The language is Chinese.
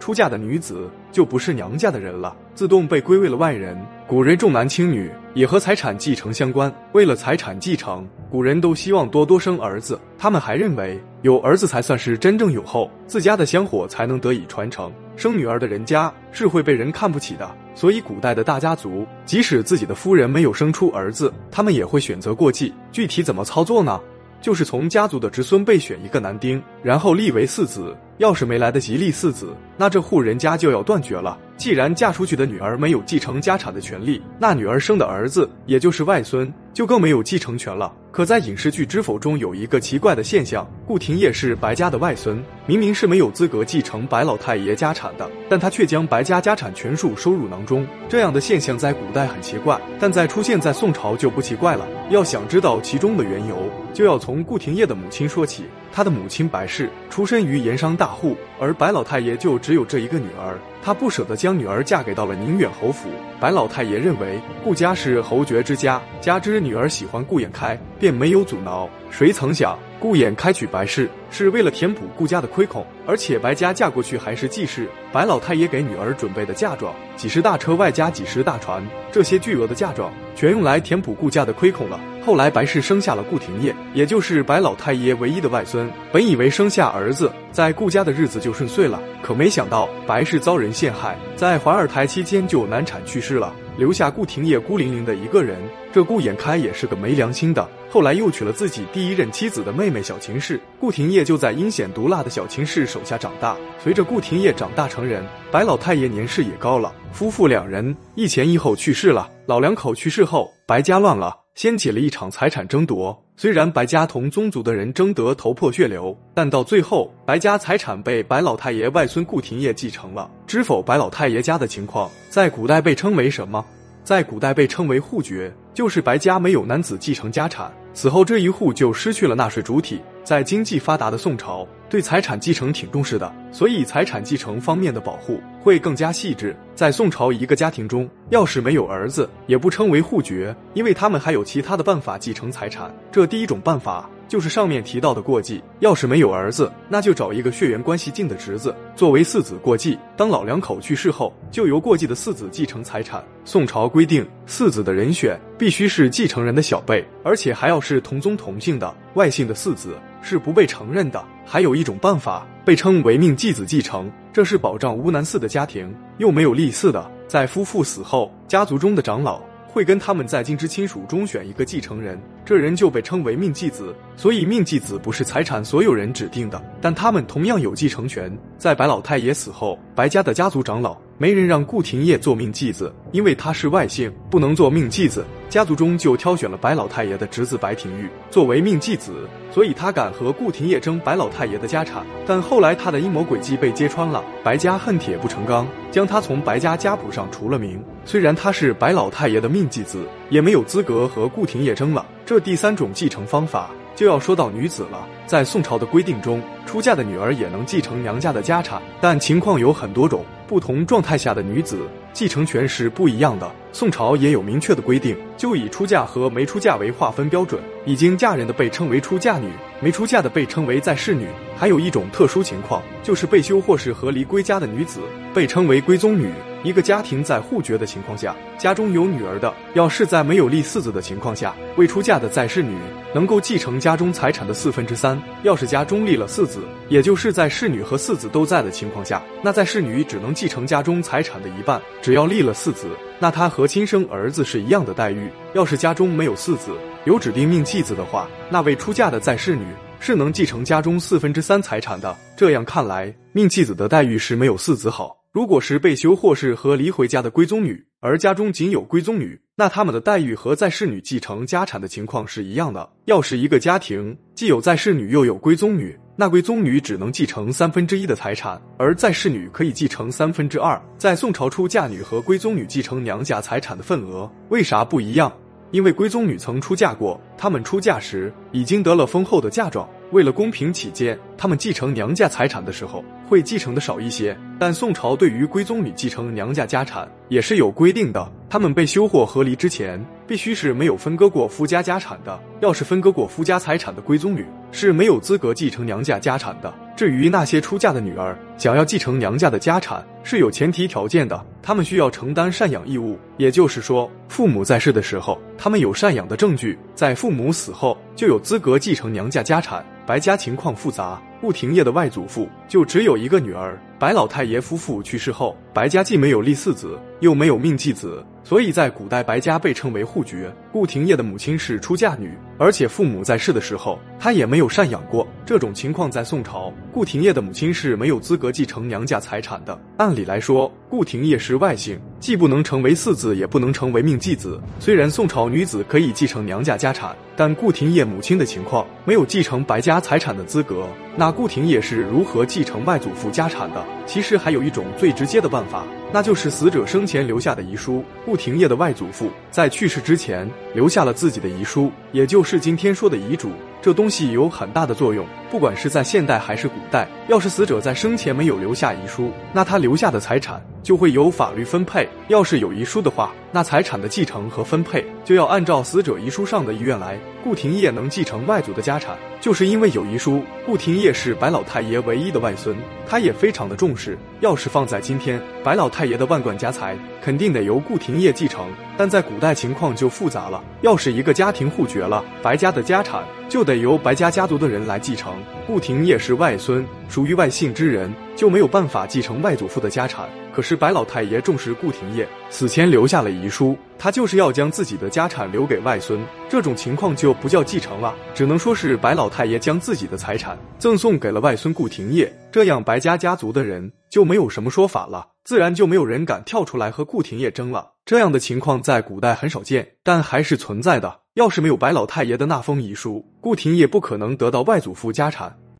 出嫁的女子就不是娘家的人了，自动被归为了外人。古人重男轻女，也和财产继承相关。为了财产继承，古人都希望多多生儿子。他们还认为，有儿子才算是真正有后，自家的香火才能得以传承。生女儿的人家是会被人看不起的。所以，古代的大家族，即使自己的夫人没有生出儿子，他们也会选择过继。具体怎么操作呢？就是从家族的侄孙辈选一个男丁，然后立为嗣子。要是没来得及立嗣子，那这户人家就要断绝了。既然嫁出去的女儿没有继承家产的权利，那女儿生的儿子，也就是外孙，就更没有继承权了。可在影视剧《知否》中有一个奇怪的现象：顾廷烨是白家的外孙，明明是没有资格继承白老太爷家产的，但他却将白家家产全数收入囊中。这样的现象在古代很奇怪，但在出现在宋朝就不奇怪了。要想知道其中的缘由，就要从顾廷烨的母亲说起。他的母亲白氏出身于盐商大户，而白老太爷就只有这一个女儿。他不舍得将女儿嫁给到了宁远侯府。白老太爷认为顾家是侯爵之家，加之女儿喜欢顾衍开，便没有阻挠。谁曾想顾衍开娶白氏是为了填补顾家的亏空，而且白家嫁过去还是继室。白老太爷给女儿准备的嫁妆，几十大车外加几十大船，这些巨额的嫁妆全用来填补顾家的亏空了。后来白氏生下了顾廷烨，也就是白老太爷唯一的外孙。本以为生下儿子，在顾家的日子就顺遂了，可没想到白氏遭人陷害，在怀二胎期间就难产去世了，留下顾廷烨孤零零的一个人。这顾衍开也是个没良心的，后来又娶了自己第一任妻子的妹妹小秦氏，顾廷烨就在阴险毒辣的小秦氏手下长大。随着顾廷烨长大成人，白老太爷年事也高了，夫妇两人一前一后去世了。老两口去世后，白家乱了。掀起了一场财产争夺。虽然白家同宗族的人争得头破血流，但到最后，白家财产被白老太爷外孙顾廷烨继承了。知否？白老太爷家的情况在古代被称为什么？在古代被称为户爵，就是白家没有男子继承家产，此后这一户就失去了纳税主体。在经济发达的宋朝，对财产继承挺重视的，所以财产继承方面的保护会更加细致。在宋朝，一个家庭中要是没有儿子，也不称为户爵，因为他们还有其他的办法继承财产。这第一种办法。就是上面提到的过继，要是没有儿子，那就找一个血缘关系近的侄子作为嗣子过继。当老两口去世后，就由过继的嗣子继承财产。宋朝规定，嗣子的人选必须是继承人的小辈，而且还要是同宗同姓的，外姓的嗣子是不被承认的。还有一种办法，被称为命继子继承，这是保障无男嗣的家庭又没有立嗣的，在夫妇死后，家族中的长老。会跟他们在金枝亲属中选一个继承人，这人就被称为命继子。所以命继子不是财产所有人指定的，但他们同样有继承权。在白老太爷死后，白家的家族长老没人让顾廷烨做命继子，因为他是外姓，不能做命继子。家族中就挑选了白老太爷的侄子白廷玉作为命继子，所以他敢和顾廷烨争白老太爷的家产。但后来他的阴谋诡计被揭穿了，白家恨铁不成钢，将他从白家家谱上除了名。虽然他是白老太爷的命继子，也没有资格和顾廷烨争了。这第三种继承方法就要说到女子了，在宋朝的规定中，出嫁的女儿也能继承娘家的家产，但情况有很多种。不同状态下的女子继承权是不一样的。宋朝也有明确的规定，就以出嫁和没出嫁为划分标准。已经嫁人的被称为出嫁女，没出嫁的被称为在世女。还有一种特殊情况，就是被休或是和离归家的女子被称为归宗女。一个家庭在户绝的情况下，家中有女儿的，要是在没有立嗣子的情况下，未出嫁的在世女能够继承家中财产的四分之三。要是家中立了嗣子，也就是在世女和嗣子都在的情况下，那在世女只能继承家中财产的一半。只要立了嗣子，那她和亲生儿子是一样的待遇。要是家中没有嗣子，有指定命继子的话，那未出嫁的在世女是能继承家中四分之三财产的。这样看来，命继子的待遇是没有嗣子好。如果是被休或是和离回家的归宗女，而家中仅有归宗女，那他们的待遇和在世女继承家产的情况是一样的。要是一个家庭既有在世女又有归宗女，那归宗女只能继承三分之一的财产，而在世女可以继承三分之二。在宋朝，出嫁女和归宗女继承娘家财产的份额为啥不一样？因为归宗女曾出嫁过，她们出嫁时已经得了丰厚的嫁妆。为了公平起见，他们继承娘家财产的时候会继承的少一些。但宋朝对于归宗女继承娘家家产也是有规定的，他们被休或和离之前，必须是没有分割过夫家家产的。要是分割过夫家财产的归宗女，是没有资格继承娘家家产的。至于那些出嫁的女儿，想要继承娘家的家产，是有前提条件的，他们需要承担赡养义务。也就是说，父母在世的时候，他们有赡养的证据；在父母死后，就有资格继承娘家家产。白家情况复杂，顾廷烨的外祖父就只有一个女儿。白老太爷夫妇去世后，白家既没有立嗣子，又没有命继子，所以在古代白家被称为户绝。顾廷烨的母亲是出嫁女，而且父母在世的时候，他也没有赡养过。这种情况在宋朝，顾廷烨的母亲是没有资格继承娘家财产的。按理来说，顾廷烨是外姓，既不能成为嗣子，也不能成为命继子。虽然宋朝女子可以继承娘家家产，但顾廷烨母亲的情况没有继承白家财产的资格。那顾廷烨是如何继承外祖父家产的？其实还有一种最直接的办法，那就是死者生前留下的遗书。顾廷烨的外祖父在去世之前留下了自己的遗书，也就是今天说的遗嘱。这东西有很大的作用，不管是在现代还是古代，要是死者在生前没有留下遗书，那他留下的财产就会由法律分配；要是有遗书的话，那财产的继承和分配就要按照死者遗书上的意愿来。顾廷烨能继承外祖的家产，就是因为有遗书。顾廷烨是白老太爷唯一的外孙，他也非常的重视。要是放在今天，白老太爷的万贯家财肯定得由顾廷烨继承，但在古代情况就复杂了。要是一个家庭互绝了，白家的家产就得由白家家族的人来继承。顾廷烨是外孙，属于外姓之人，就没有办法继承外祖父的家产。可是白老太爷重视顾廷烨，死前留下了遗书，他就是要将自己的家产留给外孙。这种情况就不叫继承了，只能说是白老太爷将自己的财产赠送给了外孙顾廷烨。这样白家家族的人就没有什么说法了，自然就没有人敢跳出来和顾廷烨争了。这样的情况在古代很少见，但还是存在的。要是没有白老太爷的那封遗书，顾廷烨不可能得到外祖父家产。